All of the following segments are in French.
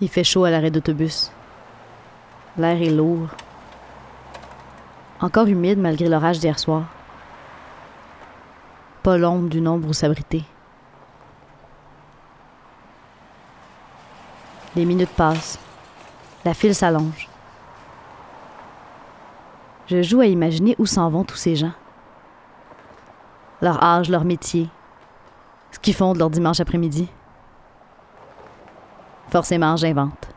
Il fait chaud à l'arrêt d'autobus. L'air est lourd. Encore humide malgré l'orage d'hier soir. Pas l'ombre d'une ombre où s'abriter. Les minutes passent. La file s'allonge. Je joue à imaginer où s'en vont tous ces gens. Leur âge, leur métier. Ce qu'ils font de leur dimanche après-midi. Forcément, j'invente.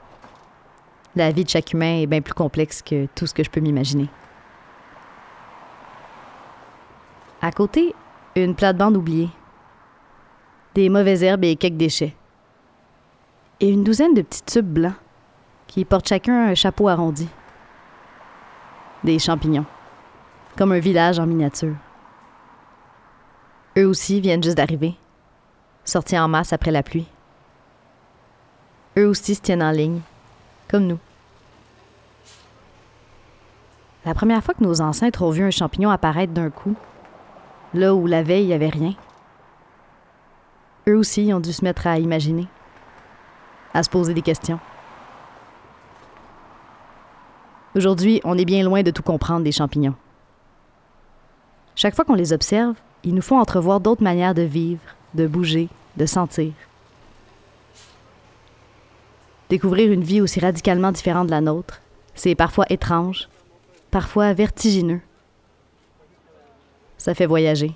La vie de chaque humain est bien plus complexe que tout ce que je peux m'imaginer. À côté, une plate-bande oubliée. Des mauvaises herbes et quelques déchets. Et une douzaine de petits tubes blancs qui portent chacun un chapeau arrondi. Des champignons. Comme un village en miniature. Eux aussi viennent juste d'arriver, sortis en masse après la pluie. Eux aussi se tiennent en ligne, comme nous. La première fois que nos ancêtres ont vu un champignon apparaître d'un coup, là où la veille il n'y avait rien, eux aussi ont dû se mettre à imaginer, à se poser des questions. Aujourd'hui, on est bien loin de tout comprendre des champignons. Chaque fois qu'on les observe, ils nous font entrevoir d'autres manières de vivre, de bouger, de sentir. Découvrir une vie aussi radicalement différente de la nôtre, c'est parfois étrange, parfois vertigineux. Ça fait voyager.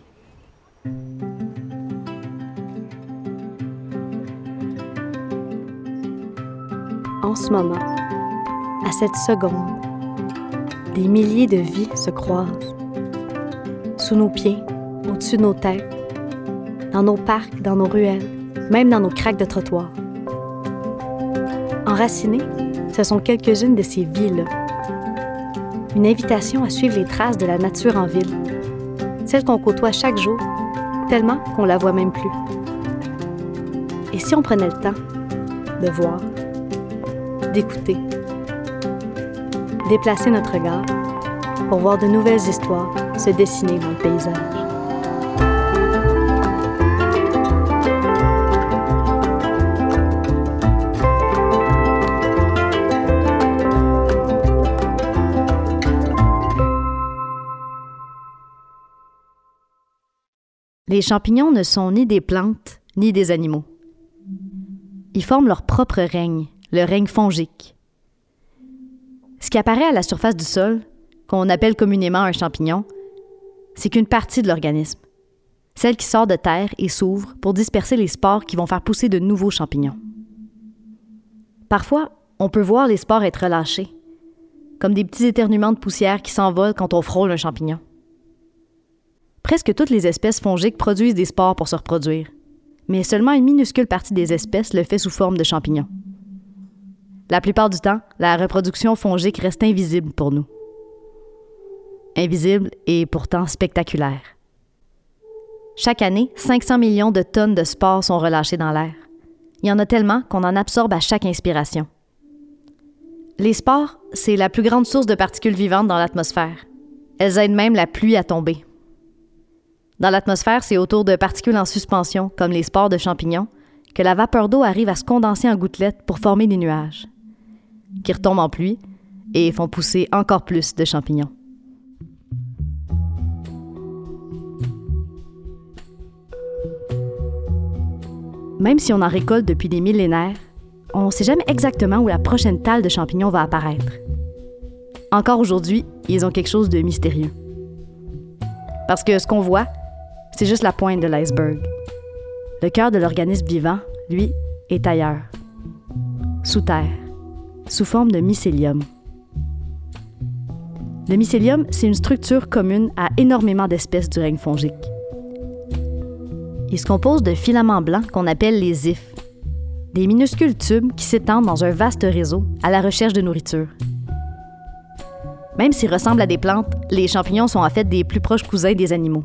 En ce moment, à cette seconde, des milliers de vies se croisent. Sous nos pieds, au-dessus de nos têtes, dans nos parcs, dans nos ruelles, même dans nos craques de trottoir. Enracinées, ce sont quelques-unes de ces vies-là. Une invitation à suivre les traces de la nature en ville, celle qu'on côtoie chaque jour, tellement qu'on la voit même plus. Et si on prenait le temps de voir, d'écouter, déplacer notre regard pour voir de nouvelles histoires se dessiner dans le paysage. Les champignons ne sont ni des plantes ni des animaux. Ils forment leur propre règne, le règne fongique. Ce qui apparaît à la surface du sol, qu'on appelle communément un champignon, c'est qu'une partie de l'organisme, celle qui sort de terre et s'ouvre pour disperser les spores qui vont faire pousser de nouveaux champignons. Parfois, on peut voir les spores être relâchés, comme des petits éternuements de poussière qui s'envolent quand on frôle un champignon. Presque toutes les espèces fongiques produisent des spores pour se reproduire, mais seulement une minuscule partie des espèces le fait sous forme de champignons. La plupart du temps, la reproduction fongique reste invisible pour nous. Invisible et pourtant spectaculaire. Chaque année, 500 millions de tonnes de spores sont relâchées dans l'air. Il y en a tellement qu'on en absorbe à chaque inspiration. Les spores, c'est la plus grande source de particules vivantes dans l'atmosphère. Elles aident même la pluie à tomber. Dans l'atmosphère, c'est autour de particules en suspension, comme les spores de champignons, que la vapeur d'eau arrive à se condenser en gouttelettes pour former des nuages, qui retombent en pluie et font pousser encore plus de champignons. Même si on en récolte depuis des millénaires, on ne sait jamais exactement où la prochaine talle de champignons va apparaître. Encore aujourd'hui, ils ont quelque chose de mystérieux. Parce que ce qu'on voit, c'est juste la pointe de l'iceberg. Le cœur de l'organisme vivant, lui, est ailleurs, sous terre, sous forme de mycélium. Le mycélium, c'est une structure commune à énormément d'espèces du règne fongique. Il se compose de filaments blancs qu'on appelle les ifs, des minuscules tubes qui s'étendent dans un vaste réseau à la recherche de nourriture. Même s'ils ressemblent à des plantes, les champignons sont en fait des plus proches cousins des animaux.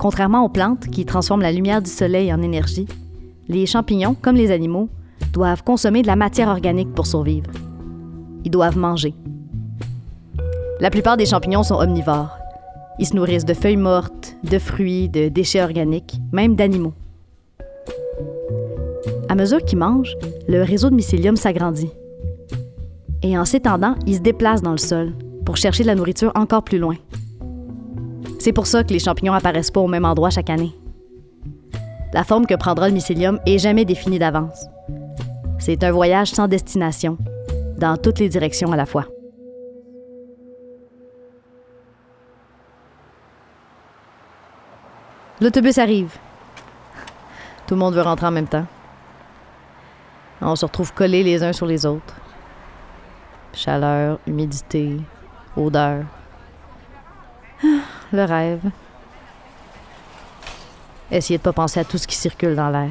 Contrairement aux plantes qui transforment la lumière du soleil en énergie, les champignons, comme les animaux, doivent consommer de la matière organique pour survivre. Ils doivent manger. La plupart des champignons sont omnivores. Ils se nourrissent de feuilles mortes, de fruits, de déchets organiques, même d'animaux. À mesure qu'ils mangent, le réseau de mycélium s'agrandit. Et en s'étendant, il se déplace dans le sol pour chercher de la nourriture encore plus loin. C'est pour ça que les champignons apparaissent pas au même endroit chaque année. La forme que prendra le mycélium est jamais définie d'avance. C'est un voyage sans destination, dans toutes les directions à la fois. L'autobus arrive. Tout le monde veut rentrer en même temps. On se retrouve collés les uns sur les autres. Chaleur, humidité, odeur. Le rêve. Essayez de pas penser à tout ce qui circule dans l'air.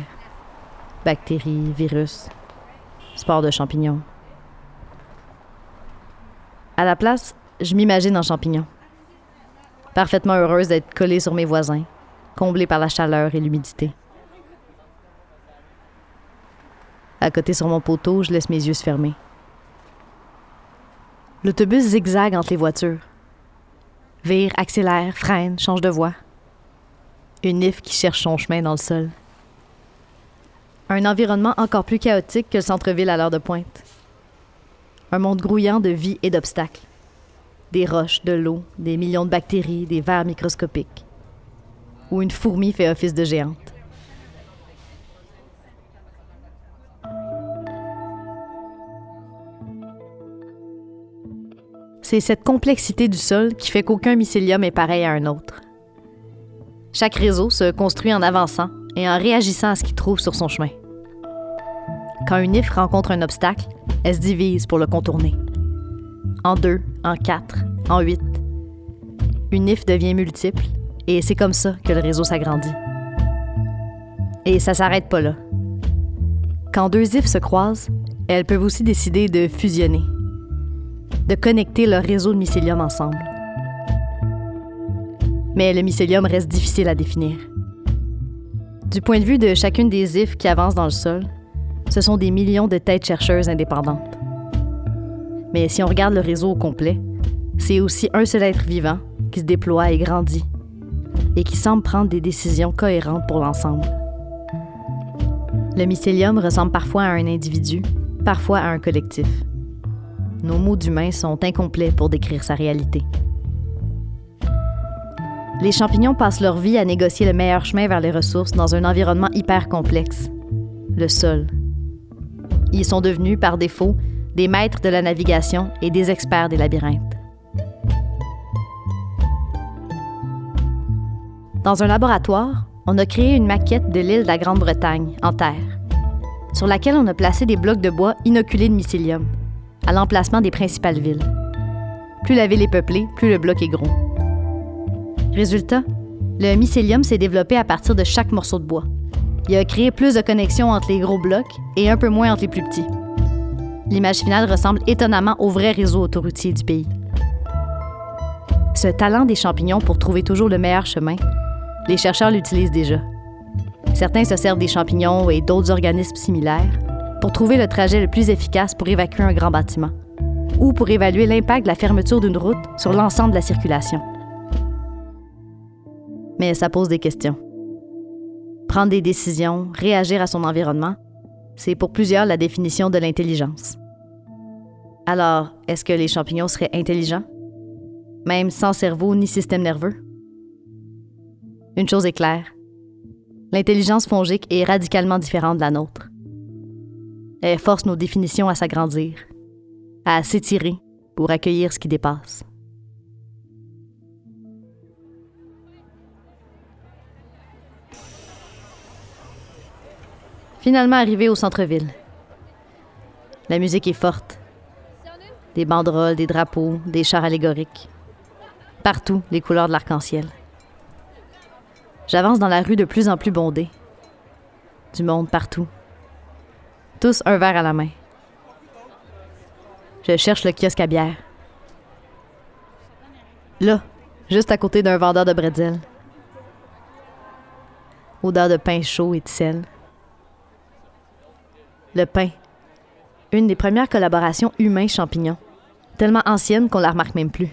Bactéries, virus, spores de champignons. À la place, je m'imagine en champignon. Parfaitement heureuse d'être collée sur mes voisins, comblée par la chaleur et l'humidité. À côté sur mon poteau, je laisse mes yeux se fermer. L'autobus zigzague entre les voitures. Vire, accélère, freine, change de voie. Une if qui cherche son chemin dans le sol. Un environnement encore plus chaotique que le centre-ville à l'heure de pointe. Un monde grouillant de vie et d'obstacles. Des roches, de l'eau, des millions de bactéries, des vers microscopiques. Où une fourmi fait office de géante. C'est cette complexité du sol qui fait qu'aucun mycélium est pareil à un autre. Chaque réseau se construit en avançant et en réagissant à ce qu'il trouve sur son chemin. Quand une if rencontre un obstacle, elle se divise pour le contourner. En deux, en quatre, en huit. Une if devient multiple et c'est comme ça que le réseau s'agrandit. Et ça s'arrête pas là. Quand deux ifs se croisent, elles peuvent aussi décider de fusionner, de connecter leur réseau de mycélium ensemble. Mais le mycélium reste difficile à définir. Du point de vue de chacune des ifs qui avancent dans le sol, ce sont des millions de têtes chercheuses indépendantes. Mais si on regarde le réseau au complet, c'est aussi un seul être vivant qui se déploie et grandit, et qui semble prendre des décisions cohérentes pour l'ensemble. Le mycélium ressemble parfois à un individu, parfois à un collectif. Nos mots d'humain sont incomplets pour décrire sa réalité. Les champignons passent leur vie à négocier le meilleur chemin vers les ressources dans un environnement hyper complexe, le sol. Ils sont devenus, par défaut, des maîtres de la navigation et des experts des labyrinthes. Dans un laboratoire, on a créé une maquette de l'île de la Grande-Bretagne, en terre, sur laquelle on a placé des blocs de bois inoculés de mycélium, à l'emplacement des principales villes. Plus la ville est peuplée, plus le bloc est gros. Résultat, le mycélium s'est développé à partir de chaque morceau de bois. Il a créé plus de connexions entre les gros blocs et un peu moins entre les plus petits. L'image finale ressemble étonnamment au vrai réseau autoroutier du pays. Ce talent des champignons pour trouver toujours le meilleur chemin, les chercheurs l'utilisent déjà. Certains se servent des champignons et d'autres organismes similaires pour trouver le trajet le plus efficace pour évacuer un grand bâtiment ou pour évaluer l'impact de la fermeture d'une route sur l'ensemble de la circulation mais ça pose des questions. Prendre des décisions, réagir à son environnement, c'est pour plusieurs la définition de l'intelligence. Alors, est-ce que les champignons seraient intelligents? Même sans cerveau ni système nerveux? Une chose est claire. L'intelligence fongique est radicalement différente de la nôtre. Elle force nos définitions à s'agrandir, à s'étirer pour accueillir ce qui dépasse. Finalement arrivé au centre-ville. La musique est forte. Des banderoles, des drapeaux, des chars allégoriques. Partout, les couleurs de l'arc-en-ciel. J'avance dans la rue de plus en plus bondée. Du monde partout. Tous un verre à la main. Je cherche le kiosque à bière. Là, juste à côté d'un vendeur de bretzel. Odeur de pain chaud et de sel. Le pain. Une des premières collaborations humain-champignon. Tellement ancienne qu'on la remarque même plus.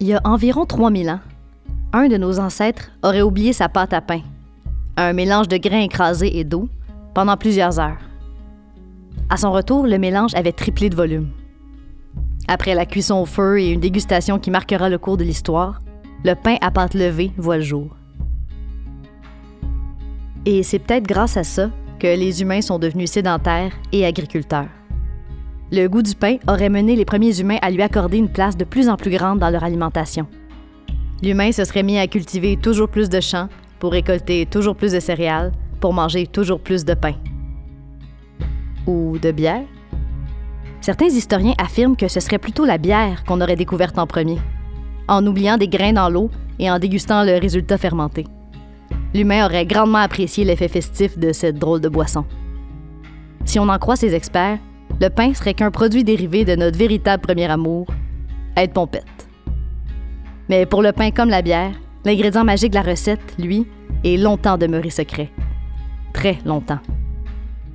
Il y a environ 3000 ans, un de nos ancêtres aurait oublié sa pâte à pain, un mélange de grains écrasés et d'eau, pendant plusieurs heures. À son retour, le mélange avait triplé de volume. Après la cuisson au feu et une dégustation qui marquera le cours de l'histoire, le pain à pâte levée voit le jour. Et c'est peut-être grâce à ça que les humains sont devenus sédentaires et agriculteurs. Le goût du pain aurait mené les premiers humains à lui accorder une place de plus en plus grande dans leur alimentation. L'humain se serait mis à cultiver toujours plus de champs pour récolter toujours plus de céréales, pour manger toujours plus de pain. Ou de bière? Certains historiens affirment que ce serait plutôt la bière qu'on aurait découverte en premier, en oubliant des grains dans l'eau et en dégustant le résultat fermenté. L'humain aurait grandement apprécié l'effet festif de cette drôle de boisson. Si on en croit ces experts, le pain serait qu'un produit dérivé de notre véritable premier amour, être pompette. Mais pour le pain comme la bière, l'ingrédient magique de la recette, lui, est longtemps demeuré secret. Très longtemps.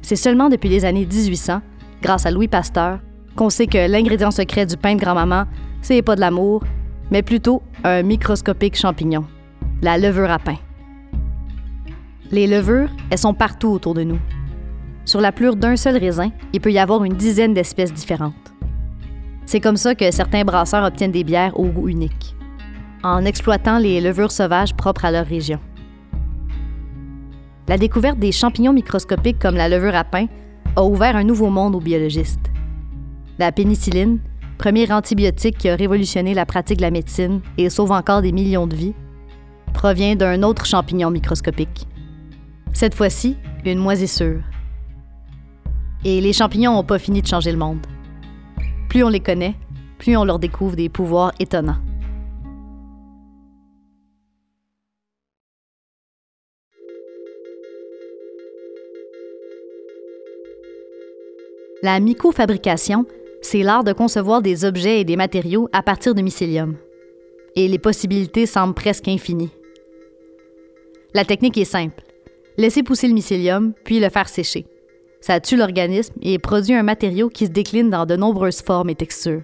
C'est seulement depuis les années 1800 grâce à Louis Pasteur, qu'on sait que l'ingrédient secret du pain de grand-maman, c'est pas de l'amour, mais plutôt un microscopique champignon, la levure à pain. Les levures, elles sont partout autour de nous. Sur la plure d'un seul raisin, il peut y avoir une dizaine d'espèces différentes. C'est comme ça que certains brasseurs obtiennent des bières au goût unique, en exploitant les levures sauvages propres à leur région. La découverte des champignons microscopiques comme la levure à pain a ouvert un nouveau monde aux biologistes. La pénicilline, premier antibiotique qui a révolutionné la pratique de la médecine et sauve encore des millions de vies, provient d'un autre champignon microscopique. Cette fois-ci, une moisissure. Et les champignons n'ont pas fini de changer le monde. Plus on les connaît, plus on leur découvre des pouvoirs étonnants. La mycofabrication, c'est l'art de concevoir des objets et des matériaux à partir de mycélium. Et les possibilités semblent presque infinies. La technique est simple. Laisser pousser le mycélium, puis le faire sécher. Ça tue l'organisme et produit un matériau qui se décline dans de nombreuses formes et textures.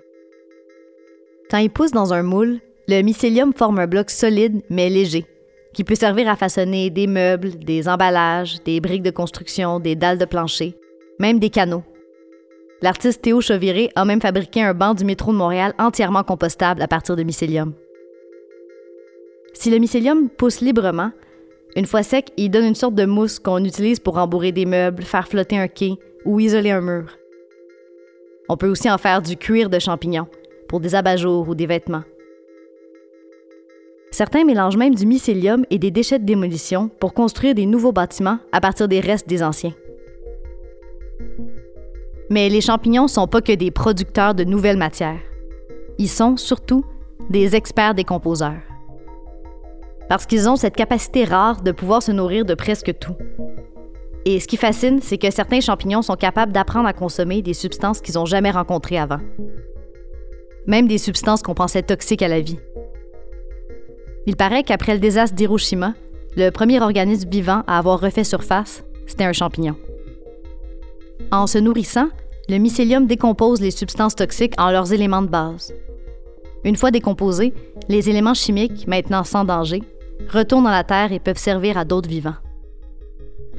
Quand il pousse dans un moule, le mycélium forme un bloc solide mais léger, qui peut servir à façonner des meubles, des emballages, des briques de construction, des dalles de plancher, même des canaux L'artiste Théo Chauviré a même fabriqué un banc du métro de Montréal entièrement compostable à partir de mycélium. Si le mycélium pousse librement, une fois sec, il donne une sorte de mousse qu'on utilise pour rembourrer des meubles, faire flotter un quai ou isoler un mur. On peut aussi en faire du cuir de champignon pour des abat-jours ou des vêtements. Certains mélangent même du mycélium et des déchets de démolition pour construire des nouveaux bâtiments à partir des restes des anciens. Mais les champignons ne sont pas que des producteurs de nouvelles matières. Ils sont surtout des experts décomposeurs. Parce qu'ils ont cette capacité rare de pouvoir se nourrir de presque tout. Et ce qui fascine, c'est que certains champignons sont capables d'apprendre à consommer des substances qu'ils n'ont jamais rencontrées avant. Même des substances qu'on pensait toxiques à la vie. Il paraît qu'après le désastre d'Hiroshima, le premier organisme vivant à avoir refait surface, c'était un champignon. En se nourrissant, le mycélium décompose les substances toxiques en leurs éléments de base. Une fois décomposés, les éléments chimiques, maintenant sans danger, retournent dans la terre et peuvent servir à d'autres vivants.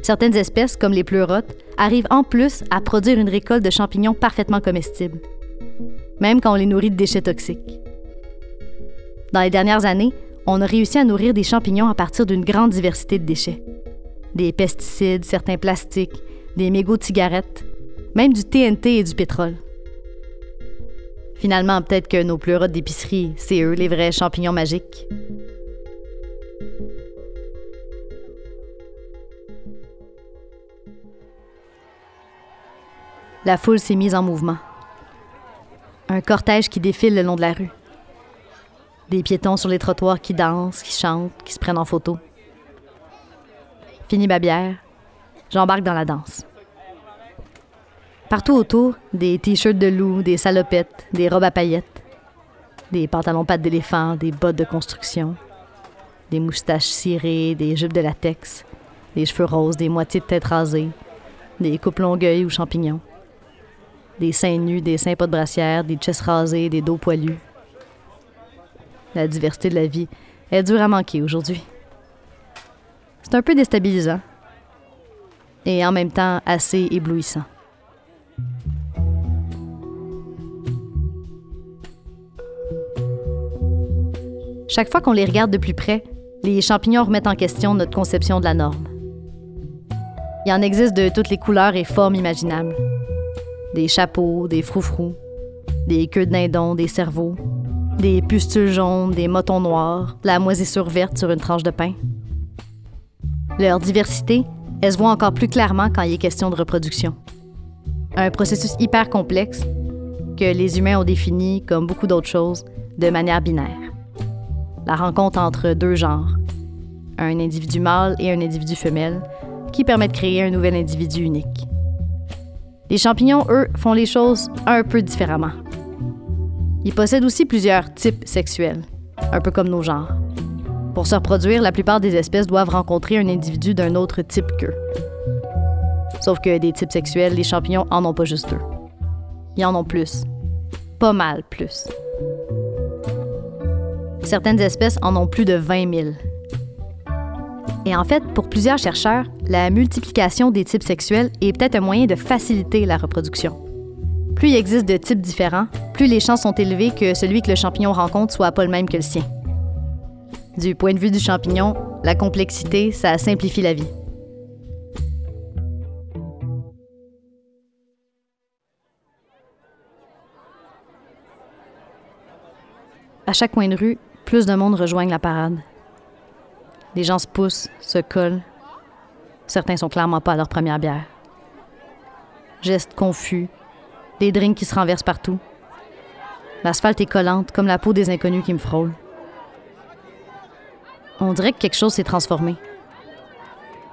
Certaines espèces, comme les pleurotes, arrivent en plus à produire une récolte de champignons parfaitement comestibles, même quand on les nourrit de déchets toxiques. Dans les dernières années, on a réussi à nourrir des champignons à partir d'une grande diversité de déchets. Des pesticides, certains plastiques, des mégots de cigarettes, même du TNT et du pétrole. Finalement, peut-être que nos pleurotes d'épicerie, c'est eux les vrais champignons magiques. La foule s'est mise en mouvement. Un cortège qui défile le long de la rue. Des piétons sur les trottoirs qui dansent, qui chantent, qui se prennent en photo. Fini ma bière, j'embarque dans la danse. Partout autour, des t-shirts de loup, des salopettes, des robes à paillettes, des pantalons pattes d'éléphant, des bottes de construction, des moustaches cirées, des jupes de latex, des cheveux roses, des moitiés de tête rasées, des coupes longueuil ou champignons, des seins nus, des seins pas de brassière, des chesses rasées, des dos poilus. la diversité de la vie est dure à manquer aujourd'hui. C'est un peu déstabilisant et en même temps assez éblouissant. Chaque fois qu'on les regarde de plus près, les champignons remettent en question notre conception de la norme. Il en existe de toutes les couleurs et formes imaginables. Des chapeaux, des froufrous, des queues de dindon, des cerveaux, des pustules jaunes, des motons noirs, la moisissure verte sur une tranche de pain. Leur diversité, elle se voit encore plus clairement quand il est question de reproduction. Un processus hyper complexe que les humains ont défini, comme beaucoup d'autres choses, de manière binaire. La rencontre entre deux genres, un individu mâle et un individu femelle, qui permet de créer un nouvel individu unique. Les champignons, eux, font les choses un peu différemment. Ils possèdent aussi plusieurs types sexuels, un peu comme nos genres. Pour se reproduire, la plupart des espèces doivent rencontrer un individu d'un autre type qu'eux. Sauf que des types sexuels, les champignons en ont pas juste deux. Ils en ont plus. Pas mal plus. Certaines espèces en ont plus de 20 000. Et en fait, pour plusieurs chercheurs, la multiplication des types sexuels est peut-être un moyen de faciliter la reproduction. Plus il existe de types différents, plus les chances sont élevées que celui que le champignon rencontre soit pas le même que le sien. Du point de vue du champignon, la complexité, ça simplifie la vie. À chaque coin de rue, plus de monde rejoignent la parade. Les gens se poussent, se collent. Certains sont clairement pas à leur première bière. Gestes confus, des drinks qui se renversent partout. L'asphalte est collante comme la peau des inconnus qui me frôlent. On dirait que quelque chose s'est transformé.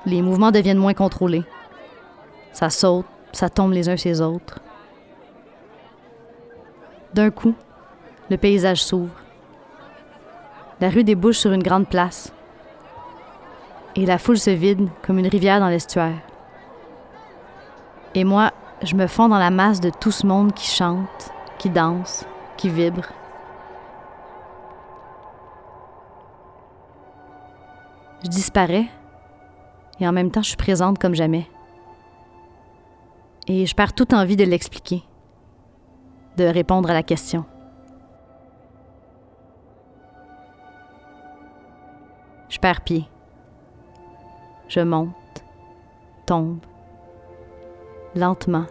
Les mouvements deviennent moins contrôlés. Ça saute, ça tombe les uns sur les autres. D'un coup, le paysage s'ouvre. La rue débouche sur une grande place. Et la foule se vide comme une rivière dans l'estuaire. Et moi, je me fonds dans la masse de tout ce monde qui chante, qui danse, qui vibre. Je disparais et en même temps je suis présente comme jamais. Et je perds toute envie de l'expliquer, de répondre à la question. Je monte, tombe, lentement,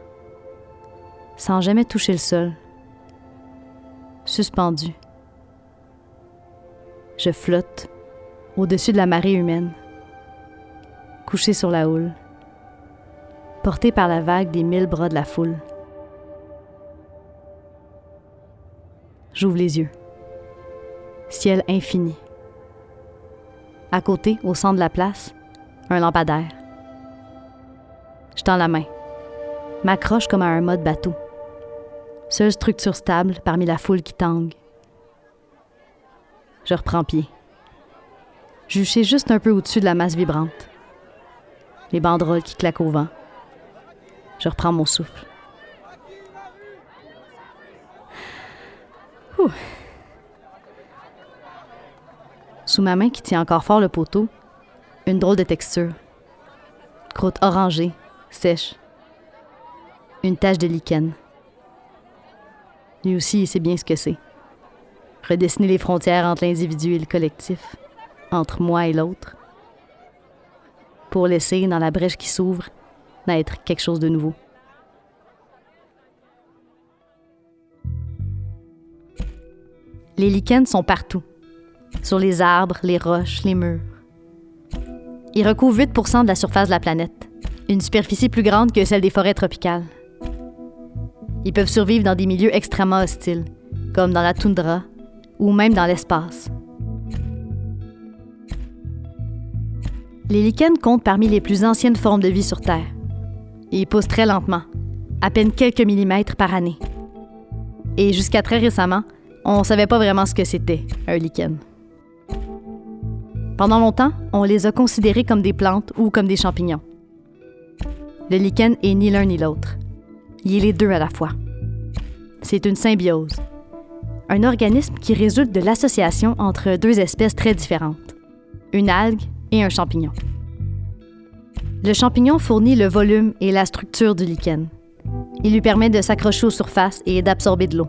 sans jamais toucher le sol, suspendu. Je flotte au-dessus de la marée humaine, couché sur la houle, porté par la vague des mille bras de la foule. J'ouvre les yeux. Ciel infini. À côté, au centre de la place, un lampadaire. Je tends la main, m'accroche comme à un mode bateau. Seule structure stable parmi la foule qui tangue. Je reprends pied juché juste un peu au-dessus de la masse vibrante. Les banderoles qui claquent au vent. Je reprends mon souffle. Sous ma main qui tient encore fort le poteau, une drôle de texture. Croûte orangée, sèche. Une tache de lichen. Lui aussi, il sait bien ce que c'est. Redessiner les frontières entre l'individu et le collectif entre moi et l'autre, pour laisser dans la brèche qui s'ouvre naître quelque chose de nouveau. Les lichens sont partout, sur les arbres, les roches, les murs. Ils recouvrent 8% de la surface de la planète, une superficie plus grande que celle des forêts tropicales. Ils peuvent survivre dans des milieux extrêmement hostiles, comme dans la toundra ou même dans l'espace. Les lichens comptent parmi les plus anciennes formes de vie sur Terre. Ils poussent très lentement, à peine quelques millimètres par année. Et jusqu'à très récemment, on ne savait pas vraiment ce que c'était, un lichen. Pendant longtemps, on les a considérés comme des plantes ou comme des champignons. Le lichen est ni l'un ni l'autre. Il est les deux à la fois. C'est une symbiose, un organisme qui résulte de l'association entre deux espèces très différentes, une algue et un champignon. Le champignon fournit le volume et la structure du lichen. Il lui permet de s'accrocher aux surfaces et d'absorber de l'eau.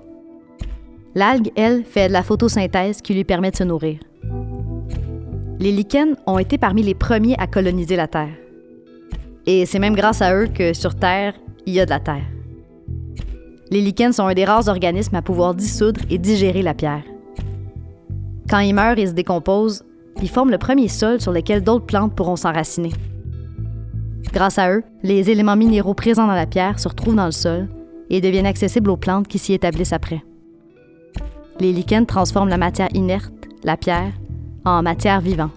L'algue, elle, fait de la photosynthèse qui lui permet de se nourrir. Les lichens ont été parmi les premiers à coloniser la Terre. Et c'est même grâce à eux que sur Terre, il y a de la Terre. Les lichens sont un des rares organismes à pouvoir dissoudre et digérer la pierre. Quand ils meurent et se décomposent, ils forment le premier sol sur lequel d'autres plantes pourront s'enraciner. Grâce à eux, les éléments minéraux présents dans la pierre se retrouvent dans le sol et deviennent accessibles aux plantes qui s'y établissent après. Les lichens transforment la matière inerte, la pierre, en matière vivante.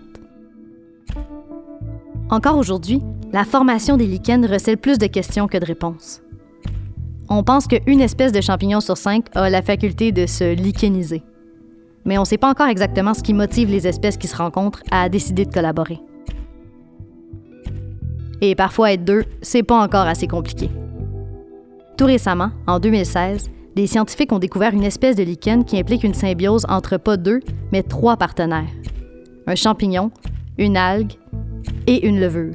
Encore aujourd'hui, la formation des lichens recèle plus de questions que de réponses. On pense qu'une espèce de champignon sur cinq a la faculté de se licheniser. Mais on ne sait pas encore exactement ce qui motive les espèces qui se rencontrent à décider de collaborer. Et parfois être deux, c'est pas encore assez compliqué. Tout récemment, en 2016, des scientifiques ont découvert une espèce de lichen qui implique une symbiose entre pas deux, mais trois partenaires un champignon, une algue et une levure.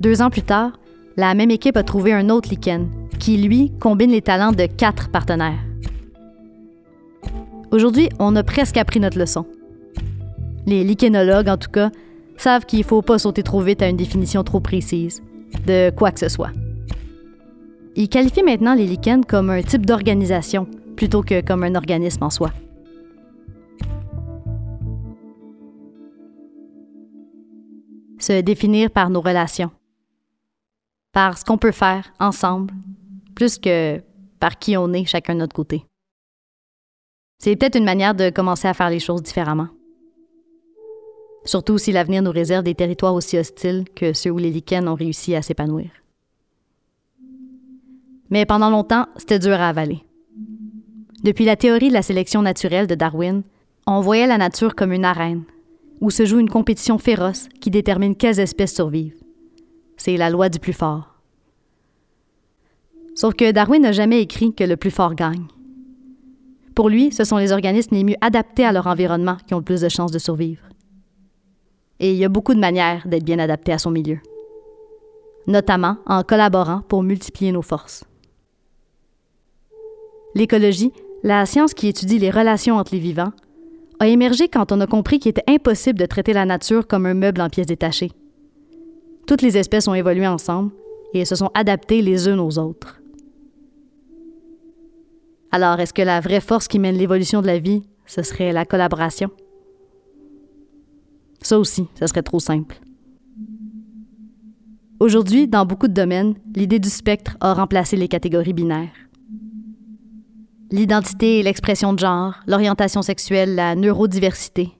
Deux ans plus tard, la même équipe a trouvé un autre lichen qui, lui, combine les talents de quatre partenaires. Aujourd'hui, on a presque appris notre leçon. Les lichenologues, en tout cas, savent qu'il ne faut pas sauter trop vite à une définition trop précise de quoi que ce soit. Ils qualifient maintenant les lichens comme un type d'organisation plutôt que comme un organisme en soi. Se définir par nos relations, par ce qu'on peut faire ensemble, plus que par qui on est chacun de notre côté. C'est peut-être une manière de commencer à faire les choses différemment. Surtout si l'avenir nous réserve des territoires aussi hostiles que ceux où les lichens ont réussi à s'épanouir. Mais pendant longtemps, c'était dur à avaler. Depuis la théorie de la sélection naturelle de Darwin, on voyait la nature comme une arène, où se joue une compétition féroce qui détermine quelles espèces survivent. C'est la loi du plus fort. Sauf que Darwin n'a jamais écrit que le plus fort gagne. Pour lui, ce sont les organismes les mieux adaptés à leur environnement qui ont le plus de chances de survivre. Et il y a beaucoup de manières d'être bien adapté à son milieu, notamment en collaborant pour multiplier nos forces. L'écologie, la science qui étudie les relations entre les vivants, a émergé quand on a compris qu'il était impossible de traiter la nature comme un meuble en pièces détachées. Toutes les espèces ont évolué ensemble et se sont adaptées les unes aux autres. Alors, est-ce que la vraie force qui mène l'évolution de la vie, ce serait la collaboration? Ça aussi, ce serait trop simple. Aujourd'hui, dans beaucoup de domaines, l'idée du spectre a remplacé les catégories binaires. L'identité et l'expression de genre, l'orientation sexuelle, la neurodiversité.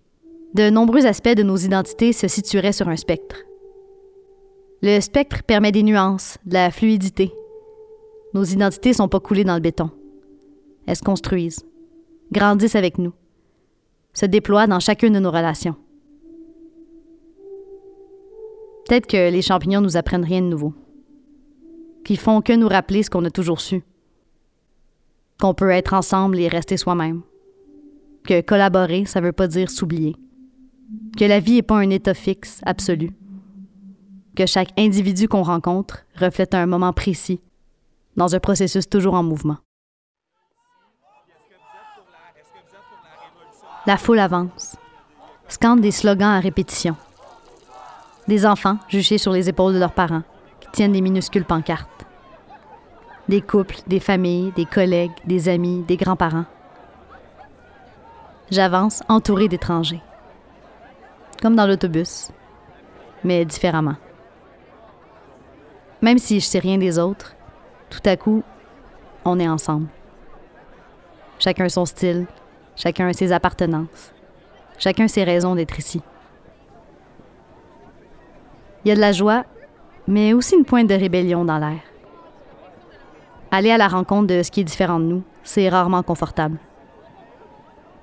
De nombreux aspects de nos identités se situeraient sur un spectre. Le spectre permet des nuances, de la fluidité. Nos identités ne sont pas coulées dans le béton. Elles se construisent, grandissent avec nous, se déploient dans chacune de nos relations. Peut-être que les champignons nous apprennent rien de nouveau, qu'ils font que nous rappeler ce qu'on a toujours su, qu'on peut être ensemble et rester soi-même, que collaborer, ça veut pas dire s'oublier, que la vie n'est pas un état fixe, absolu, que chaque individu qu'on rencontre reflète un moment précis, dans un processus toujours en mouvement. La foule avance, scande des slogans à répétition. Des enfants juchés sur les épaules de leurs parents, qui tiennent des minuscules pancartes. Des couples, des familles, des collègues, des amis, des grands-parents. J'avance entouré d'étrangers. Comme dans l'autobus, mais différemment. Même si je sais rien des autres, tout à coup, on est ensemble. Chacun son style, chacun ses appartenances, chacun ses raisons d'être ici. Il y a de la joie, mais aussi une pointe de rébellion dans l'air. Aller à la rencontre de ce qui est différent de nous, c'est rarement confortable.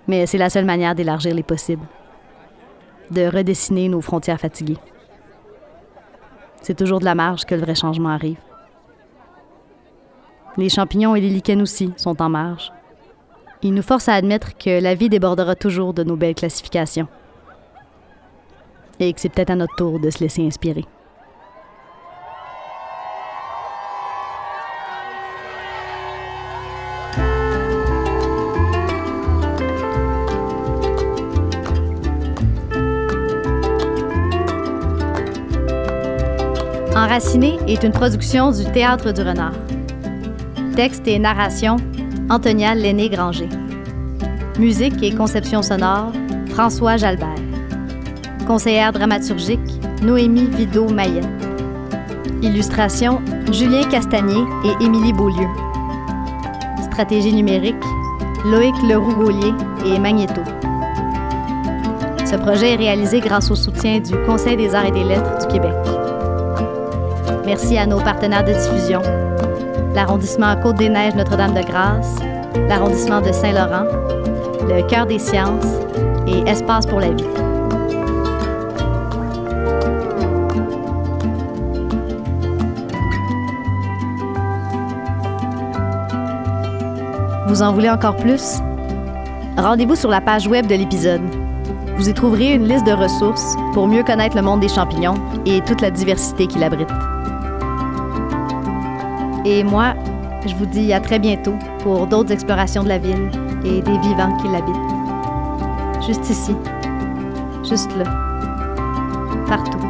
Mais c'est la seule manière d'élargir les possibles, de redessiner nos frontières fatiguées. C'est toujours de la marge que le vrai changement arrive. Les champignons et les lichens aussi sont en marge. Il nous force à admettre que la vie débordera toujours de nos belles classifications. Et que c'est peut-être à notre tour de se laisser inspirer. Est une production du Théâtre du Renard. Texte et narration, Antonia Lenné-Granger. Musique et conception sonore, François Jalbert. Conseillère dramaturgique, Noémie Vido-Mayette. Illustration, Julien Castagnier et Émilie Beaulieu. Stratégie numérique, Loïc Leroux-Gaulier et Magneto. Ce projet est réalisé grâce au soutien du Conseil des arts et des lettres du Québec. Merci à nos partenaires de diffusion, l'arrondissement Côte-des-Neiges Notre-Dame-de-Grâce, l'arrondissement de Saint-Laurent, le Cœur des sciences et Espace pour la vie. Vous en voulez encore plus? Rendez-vous sur la page web de l'épisode. Vous y trouverez une liste de ressources pour mieux connaître le monde des champignons et toute la diversité qu'il abrite. Et moi, je vous dis à très bientôt pour d'autres explorations de la ville et des vivants qui l'habitent. Juste ici, juste là, partout.